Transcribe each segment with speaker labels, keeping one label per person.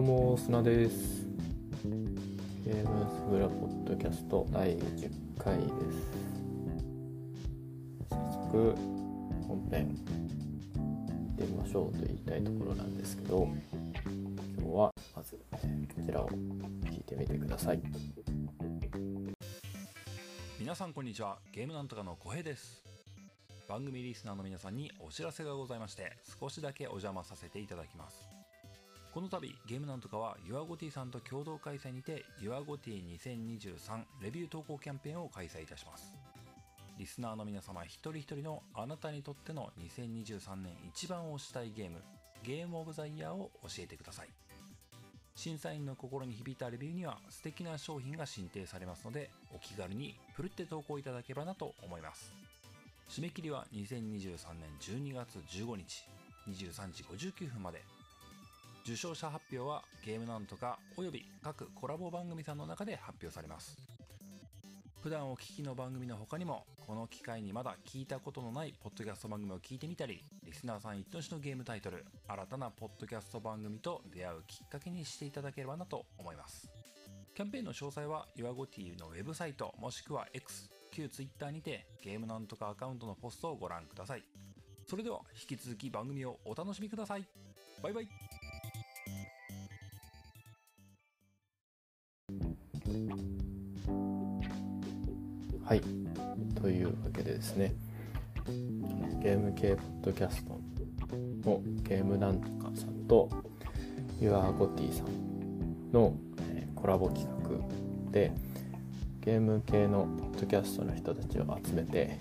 Speaker 1: どうも砂です。ゲームスグラポッドキャスト第10回です。早速本編行ってみましょうと言いたいところなんですけど今日はまずこちらを聞いてみてください。
Speaker 2: 皆さんこんにちは。ゲームなんとかの小平です。番組リスナーの皆さんにお知らせがございまして少しだけお邪魔させていただきますこの度ゲームなんとかは YourGoT さんと共同開催にて YourGoT2023 レビュー投稿キャンペーンを開催いたします。リスナーの皆様一人一人のあなたにとっての2023年一番推したいゲームゲームオブザイヤーを教えてください。審査員の心に響いたレビューには素敵な商品が進呈されますのでお気軽にふるって投稿いただければなと思います。締め切りは2023年12月15日23時59分まで。受賞者発表はゲームなんとかおよび各コラボ番組さんの中で発表されます。普段お聞きの番組の他にもこの機会にまだ聞いたことのないポッドキャスト番組を聞いてみたりリスナーさん一押しのゲームタイトル新たなポッドキャスト番組と出会うきっかけにしていただければなと思います。キャンペーンの詳細は YourGoTV のウェブサイトもしくは X 旧 Twitter にてゲームなんとかアカウントのポストをご覧ください。それでは引き続き番組をお楽しみください。バイバイ。
Speaker 1: はい。というわけでですね。ゲーム系ポッドキャストのゲームなんとかさんと YourGoty さんの、コラボ企画でゲーム系のポッドキャストの人たちを集めて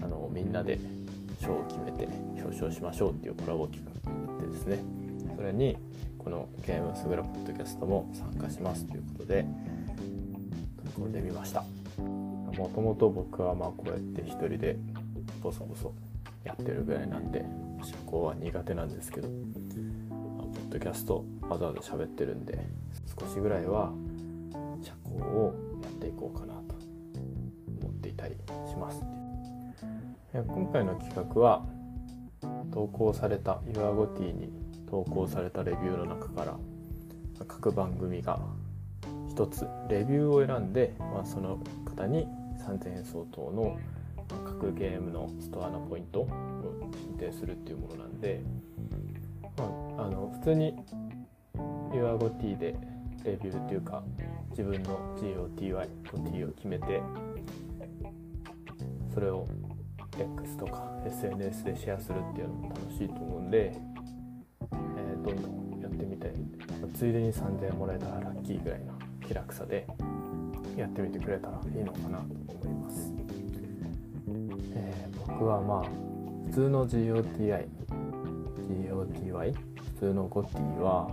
Speaker 1: あのみんなで賞を決めて表彰しましょうっていうコラボ企画があってですね。それにこのゲームすぐらポッドキャストも参加しますということで取り込んでみました。もともと僕はまあこうやって一人でボソボソやってるぐらいなんで社交は苦手なんですけど、まあポッドキャストわざわざ喋ってるんで少しぐらいは社交をやっていこうかなと思っていたりします今回の企画は投稿された YourGoT に投稿されたレビューの中から各番組が一つレビューを選んで、まあ、その方に3000円相当の各ゲームのストアのポイントを申請するっていうものなんで、まあ、あの普通に YourGoT でレビューっていうか自分の GOTY と T を決めてそれを X とか SNS でシェアするっていうのも楽しいと思うんで、どんどんやってみて。ついでに3000円もらえたらラッキーぐらいの気楽さでやってみてくれたらいいのかなと思います、えー僕はまあ普通の GOTI GOTY 普通の GOTY は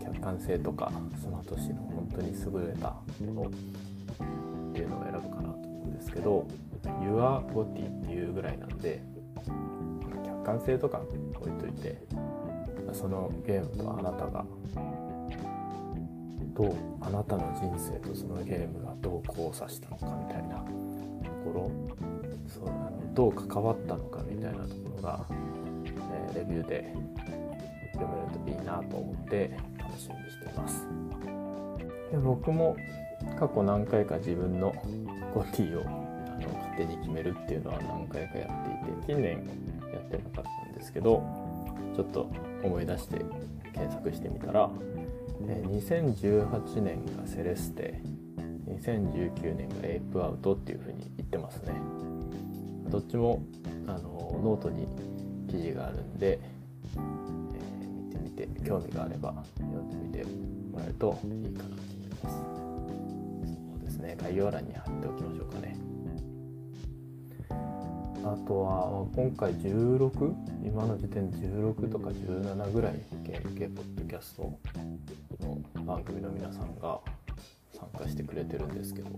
Speaker 1: 客観性とかその年の本当に優れたものっていうのを選ぶかなと思うんですけど YourGoty っていうぐらいなんで客観性とか置いといてそのゲームとあなたがどうあなたの人生とそのゲームがどう交差したのかみたいなところそうあのどう関わったのかみたいなところが、えーレビューで読めるといいなと思って楽しみにしています。で僕も過去何回か自分のゴティをあの勝手に決めるっていうのは何回かやっていて近年やってなかったんですけどちょっと思い出して検索してみたらえ2018年がセレステ2019年が Ape Out っていう風に言ってますね。どっちもあのノートに記事があるんで、えー見てみて興味があれば読んでみてもらえるといいかなと思います。そうですね。概要欄に貼っておきましょうかね。あとは今回16今の時点で16とか17ぐらいゲーム系ポッドキャストの番組の皆さんが参加してくれてるんですけど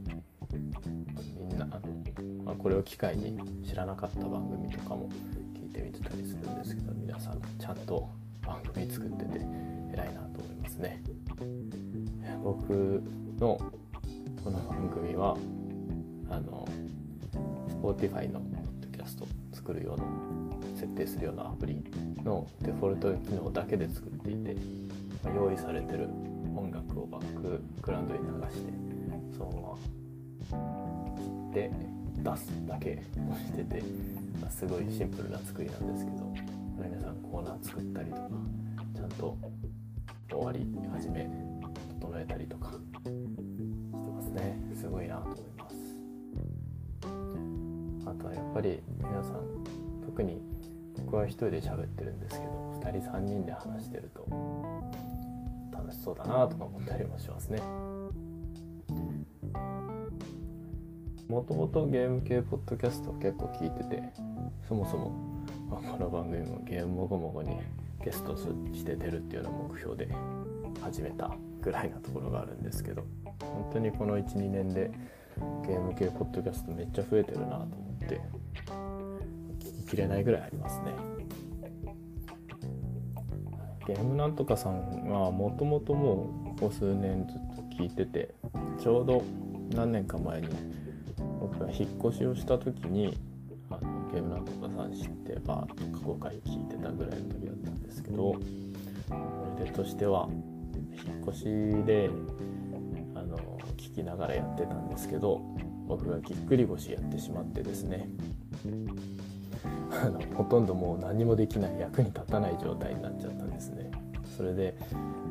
Speaker 1: みんなあの、まあ、これを機会に知らなかった番組とかも聞いてみてたりするんですけど皆さんちゃんと番組作ってて偉いなと思いますね。僕のこの番組はあの Spotify のポッドキャスト作るような定するようなアプリのデフォルト機能だけで作っていて用意されてる音楽をバックグラウンドに流してそのまま切って出すだけをしてて、まあ、すごいシンプルな作りなんですけど皆さんコーナー作ったりとかちゃんと終わり始め整えたりとかしてますね。すごいなと思います。あとはやっぱり皆さん特に僕は一人で喋ってるんですけど2人3人で話してると楽しそうだなとか思ったりもしますね。もともとゲーム系ポッドキャスト結構聞いててそもそも、ま、この番組もゲームもごもごにゲストして出るっていうような目標で始めたぐらいなところがあるんですけど本当にこの12年でゲーム系ポッドキャストめっちゃ増えてるなと思ってきれないぐらいありますね。ゲームなんとかさんはもともともうここ数年ずっと聞いててちょうど何年か前に僕が引っ越しをした時にあのゲームなんとかさん知ってバーッと過去回聞いてたぐらいの時だったんですけど思い出としては引っ越しであの聞きながらやってたんですけど僕がぎっくり腰やってしまってですね。あ のほとんどもう何もできない役に立たない状態になっちゃったんですねそれで、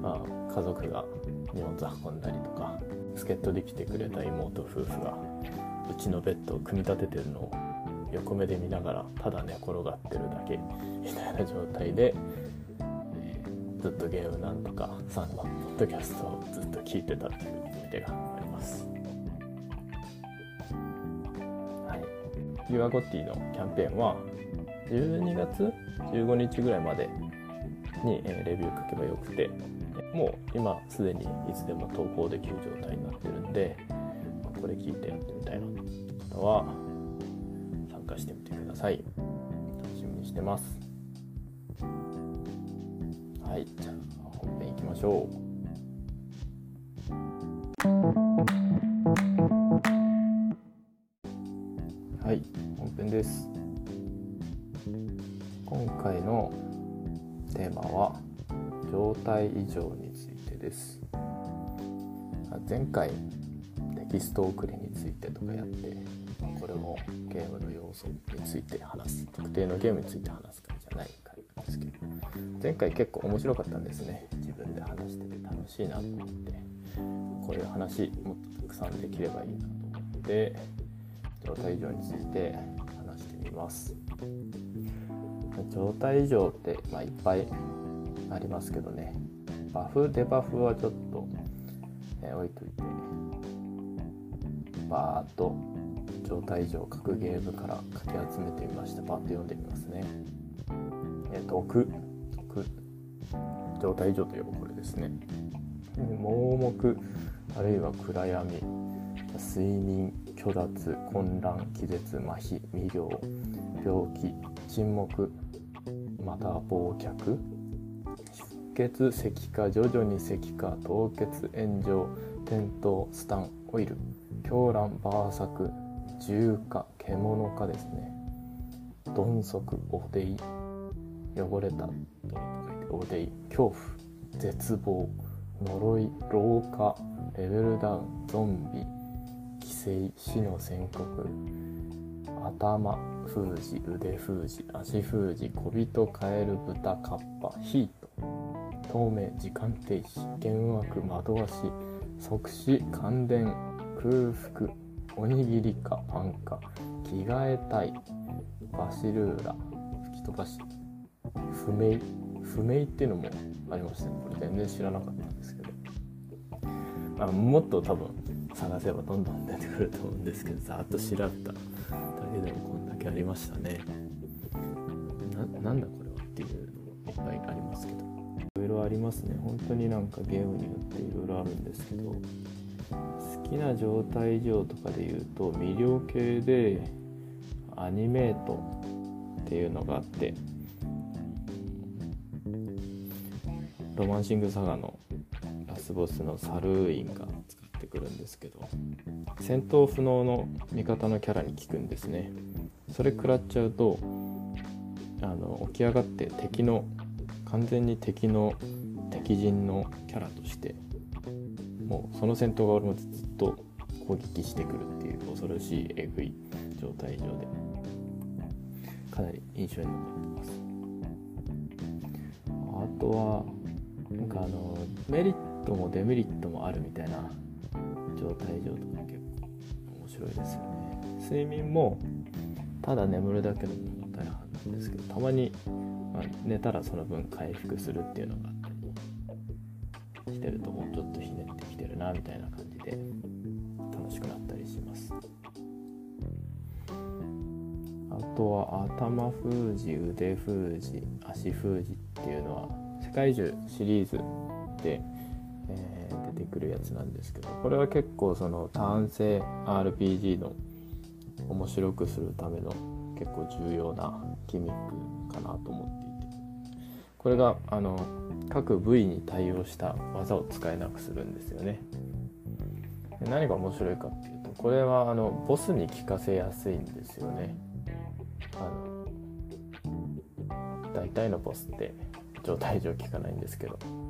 Speaker 1: まあ、家族が荷物運んだりとか助っ人で来てくれた妹夫婦がうちのベッドを組み立ててるのを横目で見ながらただ寝転がってるだけみたいな状態で、えー、ずっとゲームなんとかさんのポッドキャストをずっと聞いてたっていう思い出があります。はい、ユアゴッティのキャンペーンは12月15日ぐらいまでに、えレビュー書けばよくてもう今すでにいつでも投稿できる状態になってるんでこれ聞いてやってみたいな方は参加してみてください。楽しみにしてます。はいじゃあ本編いきましょう。はい本編です。今回のテーマは状態異常についてです。前回テキスト送りについてとかやってこれもゲームの要素について話す特定のゲームについて話す回じゃない回なんですけど前回結構面白かったんですね。自分で話してて楽しいなと思って。こういう話もっとたくさんできればいいなと思って状態異常について話してみます。状態異常って、まあ、いっぱいありますけどね。バフデバフはちょっと、え、置いといてバーッと状態異常各ゲームからかき集めてみました。バーッと読んでみますね、えー、毒。毒。状態異常といえばこれですね。盲目あるいは暗闇睡眠虚脱混乱気絶麻痺未了病気沈黙また忘却？出血石化徐々に石化凍結炎上転倒スタンオイル。狂乱バーサク重化獣化ですね。鈍足おでい汚れたと書いておでい恐怖絶望呪い老化レベルダウンゾンビ寄生死の宣告。頭封じ腕封じ足封じ小人カエル豚カッパヒート。透明時間停止。幻惑惑わし即死。感電空腹おにぎりかパンか。着替えたい。バシルーラ。吹き飛ばし。不明不明っていうのもありましたね。これ全然知らなかったんですけど。あもっと多分探せばどんどん出てくると思うんですけどざっと調べただけでもこんだけありましたね。ななんだこれはっていうのもいっぱいありますけど。いろいろありますね。本当になんかゲームによっていろいろあるんですけど好きな状態異常とかで言うと魅了系でアニメートっていうのがあってロマンシングサガのラスボスのサルーインがくるんですけど戦闘不能の味方のキャラに効くんですね。それ食らっちゃうとあの起き上がって敵の完全に敵の敵陣のキャラとしてもうその戦闘が俺もずっと攻撃してくるっていう恐ろしいえぐい状態上でかなり印象に残ってます。あとはなんかあのメリットもデメリットもあるみたいな状態上とか結構面白いですよね。睡眠もただ眠るだけの大半なんですけどたまに、まあ、寝たらその分回復するっていうのがあったりしてるともうちょっとひねってきてるなみたいな感じで楽しくなったりします。あとは頭封じ腕封じ足封じっていうのは世界中シリーズで、えー、出てくるやつなんですけどこれは結構その単性 RPG の面白くするための結構重要なギミックかなと思っていてこれがあの各部位に対応した技を使えなくするんですよね。で何が面白いかっていうとこれはあのボスに効かせやすいんですよね。あの大体のボスって状態上効かないんですけど。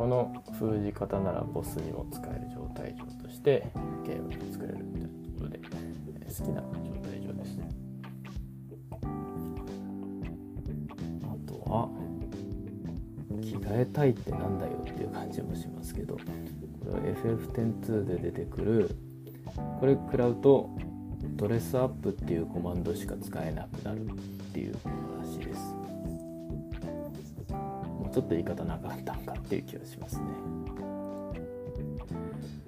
Speaker 1: この封じ方ならボスにも使える状態上としてゲームを作れるみたいなところで好きな状態上ですね。あとは着替えたいってなんだよっていう感じもしますけどこれは FF102 で出てくるこれ食らうとドレスアップっていうコマンドしか使えなくなるっていうらしいですもうちょっと言い方なかったんかっていう気がしますね。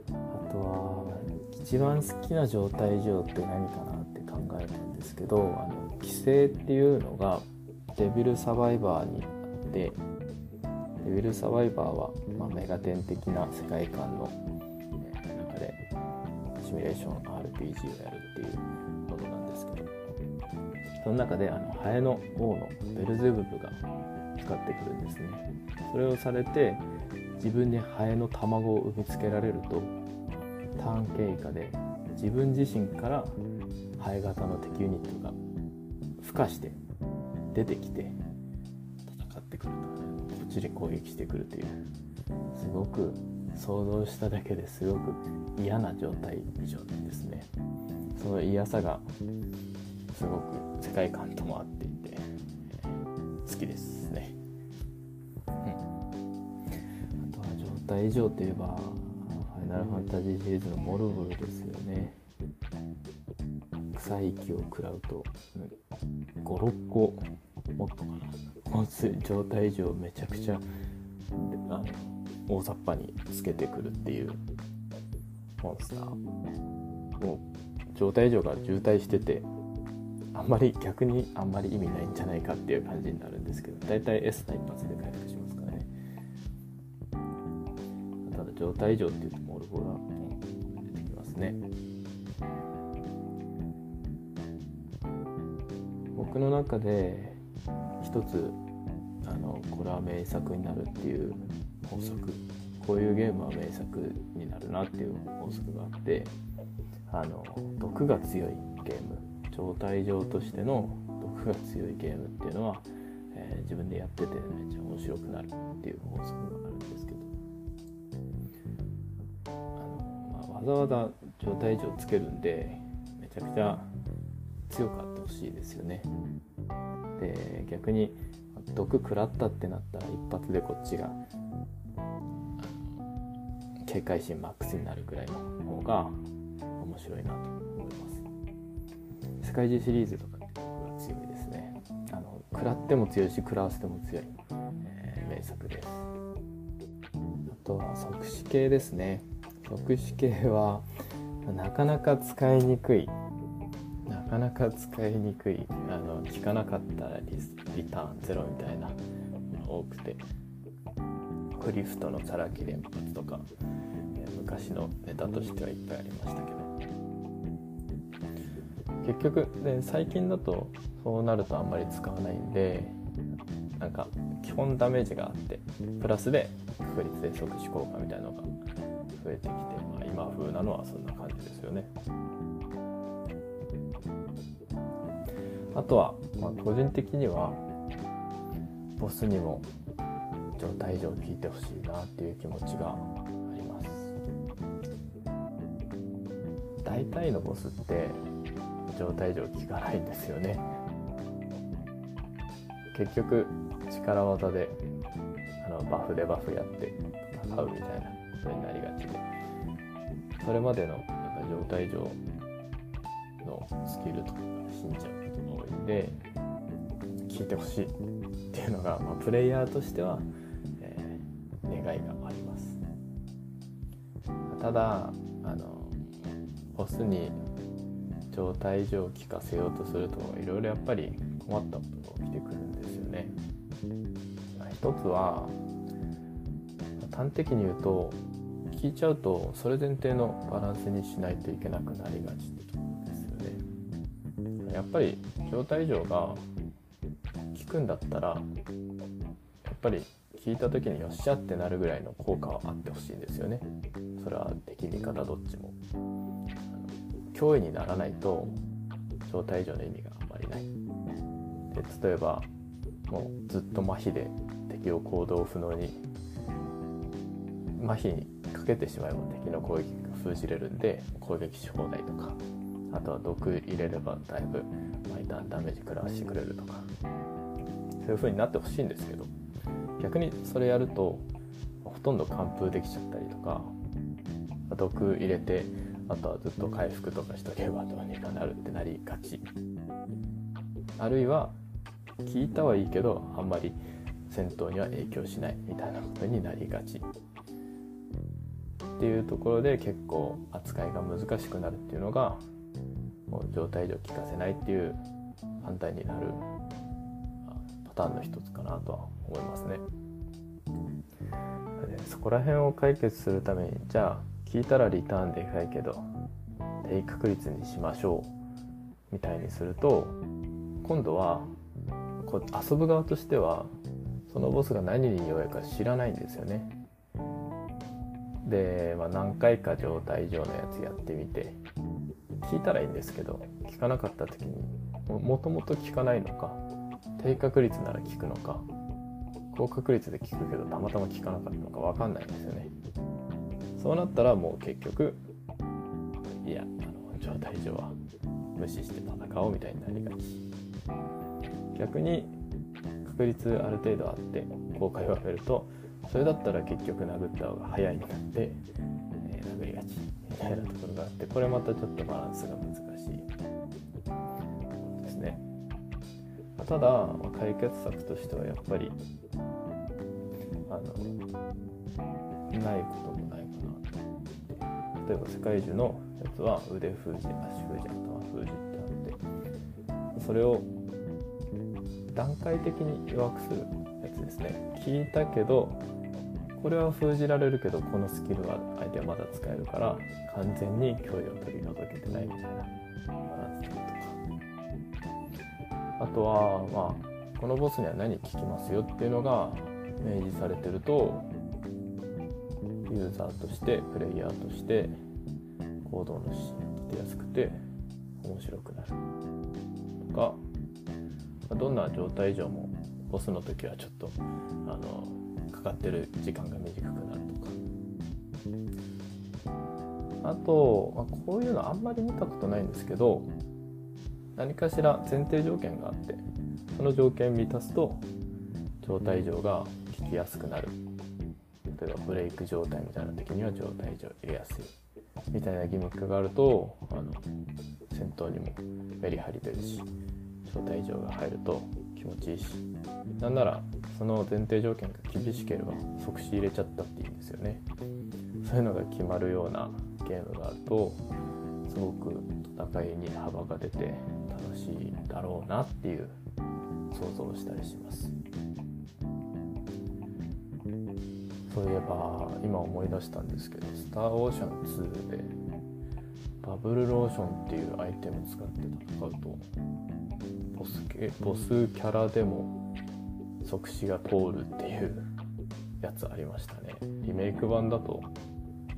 Speaker 1: あとは一番好きな状態上って何かなって考えたんですけどあの規制っていうのがデビルサバイバーにあってデビルサバイバーは、まあ、メガテン的な世界観の中でシミュレーション RPG をやるっていうものなんですけどその中であのハエの王のベルゼブブが使ってくるんですね。それをされて自分にハエの卵を産みつけられるとターン経過で自分自身からハエ型の敵ユニットが孵化して出てきて戦ってくるとこっちに攻撃してくるというすごく想像しただけですごく嫌な状態以上ですね。その嫌さがすごく世界観とも合っていて好きです。は状態以上といえばファイナルファンタジーシリーズのモルブルですよね。臭い息を食らうと56個もっとかな持つ状態以上めちゃくちゃあの大雑把につけてくるっていうモンスター。もう状態以上が渋滞しててあんまり逆にあんまり意味ないんじゃないかっていう感じになるんですけど大体 S な一発で回復しますか。状態上っていうとモルフォが出てきますね。僕の中で一つあのこれは名作になるっていう法則こういうゲームは名作になるなっていう法則があってあの毒が強いゲーム状態上としての毒が強いゲームっていうのは、えー、自分でやっててめっちゃ面白くなるっていう法則があるんですけどざわざ状態上つけるんでめちゃくちゃ強かってほしいですよね。で逆に毒食らったってなったら一発でこっちが警戒心マックスになるぐらいの方が面白いなと思います。世界中シリーズとかって強いですね。あの食らっても強いし食らわせても強い、えー、名作です。あとは即死系ですね。即死系はなかなか使いにくい。なかなか使いにくい。あの効かなかったリリターンゼロみたいなの多くて。クリフトのさらき連発とか、え、昔のネタとしてはいっぱいありましたけど。結局で最近だとそうなるとあんまり使わないんでなんか基本ダメージがあってプラスで確率で即死効果みたいなのが増えてき、今風なのはそんな感じですよね。あとは、まあ、個人的にはボスにも状態上聞いてほしいなっていう気持ちがあります。大体のボスって状態上聞かないんですよね。結局力技であのバフでバフやって戦うみたいなことになりがちで。それまでの状態上のスキルとかが死んじゃうことが多いんで聞いてほしいっていうのが、まあ、プレイヤーとしては、えー、願いがあります。ただあのボスに状態上聞かせようとするといろいろやっぱり困ったことが起きてくるんですよね。一つは端的に言うと聞いちゃうとそれ前提のバランスにしないといけなくなりがちですよね。やっぱり状態異常が聞くんだったらやっぱり聞いた時によっしゃってなるぐらいの効果はあってほしいんですよね。それは敵味方どっちも。脅威にならないと状態異常の意味があまりない。で例えばもうずっと麻痺で敵を行動不能に麻痺にかけてしまえば敵の攻撃が封じれるんで攻撃し放題とかあとは毒入れればだいぶ毎ターンダメージ食らわしてくれるとかそういう風になってほしいんですけど逆にそれやるとほとんど完封できちゃったりとか毒入れてあとはずっと回復とかしとけばどうにかなるってなりがち。あるいは聞いたはいいけどあんまり戦闘には影響しないみたいなことになりがち。っていうところで結構扱いが難しくなるっていうのがもう状態上効かせないっていう反対になるパターンの一つかなとは思いますね。でそこら辺を解決するためにじゃあ聞いたらリターンでかいけど低確率にしましょうみたいにすると今度はこう遊ぶ側としてはそのボスが何に弱いか知らないんですよね。で、まあ、何回か状態上のやつやってみて聞いたらいいんですけど聞かなかった時にもともと聞かないのか低確率なら聞くのか高確率で聞くけどたまたま聞かなかったのか分かんないんですよね。そうなったらもう結局いやあの状態上は無視して戦おうみたいになりがち。逆に確率ある程度あって効果を上げるとそれだったら結局殴った方が早いになって、えー、殴りがちみたいなところがあってこれまたちょっとバランスが難しいですね。ただ解決策としてはやっぱりあのないこともないかな例えば世界中のやつは腕封じ足封じ頭封じってあってそれを段階的に弱くするやつですね。聞いたけどこれは封じられるけどこのスキルは相手はまだ使えるから完全に脅威を取り除けてないみたいなバランスとか。あとはまあこのボスには何聞きますよっていうのが明示されてるとユーザーとしてプレイヤーとして行動の指示が立てやすくて面白くなるとか。どんな状態以上もボスの時はちょっとあのかかってる時間が短くなるとか。あと、まあ、こういうのあんまり見たことないんですけど何かしら前提条件があってその条件を満たすと状態異常が効きやすくなる。例えばブレイク状態みたいな時には状態異常入れやすい。みたいなギミックがあるとあの戦闘にもメリハリ出るし状態異常が入ると気持ちいいし。なんならその前提条件が厳しければ即死入れちゃったっていいんですよね。そういうのが決まるようなゲームがあるとすごく戦いに幅が出て楽しいだろうなっていう想像をしたりします。そういえば今思い出したんですけど「スター・オーシャン2」でバブルローションっていうアイテムを使って戦うとボスボスキャラでも即死が通るっていうやつありましたね。リメイク版だと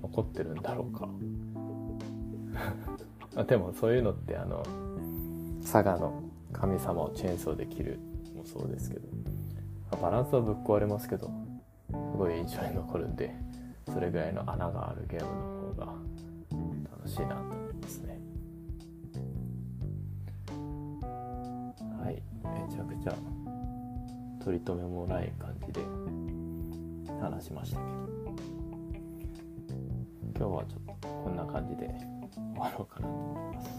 Speaker 1: 残ってるんだろうか。あでもそういうのってあの佐賀の神様をチェーンソーで切るもそうですけどバランスはぶっ壊れますけどすごい印象に残るんでそれぐらいの穴があるゲームの方が楽しいなと思いますね。はいめちゃくちゃ取り留めもない感じで話しましたけど。今日はちょっとこんな感じで終わろうかなと思います。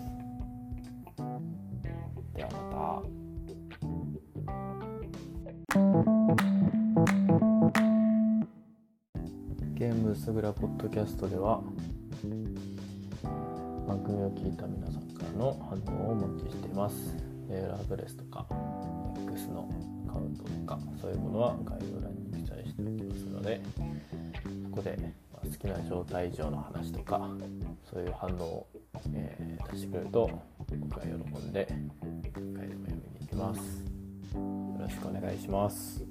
Speaker 1: ではまた。ゲームすぐらポッドキャストでは番組を聞いた皆さんからの反応をお待ちしています。メールアドレスとか X のとかそういうものは概要欄に記載しておきますのでそこでま好きな状態以上の話とかそういう反応を、えー、出してくれると僕は喜んで一回でも読みに行きます。よろしくお願いします。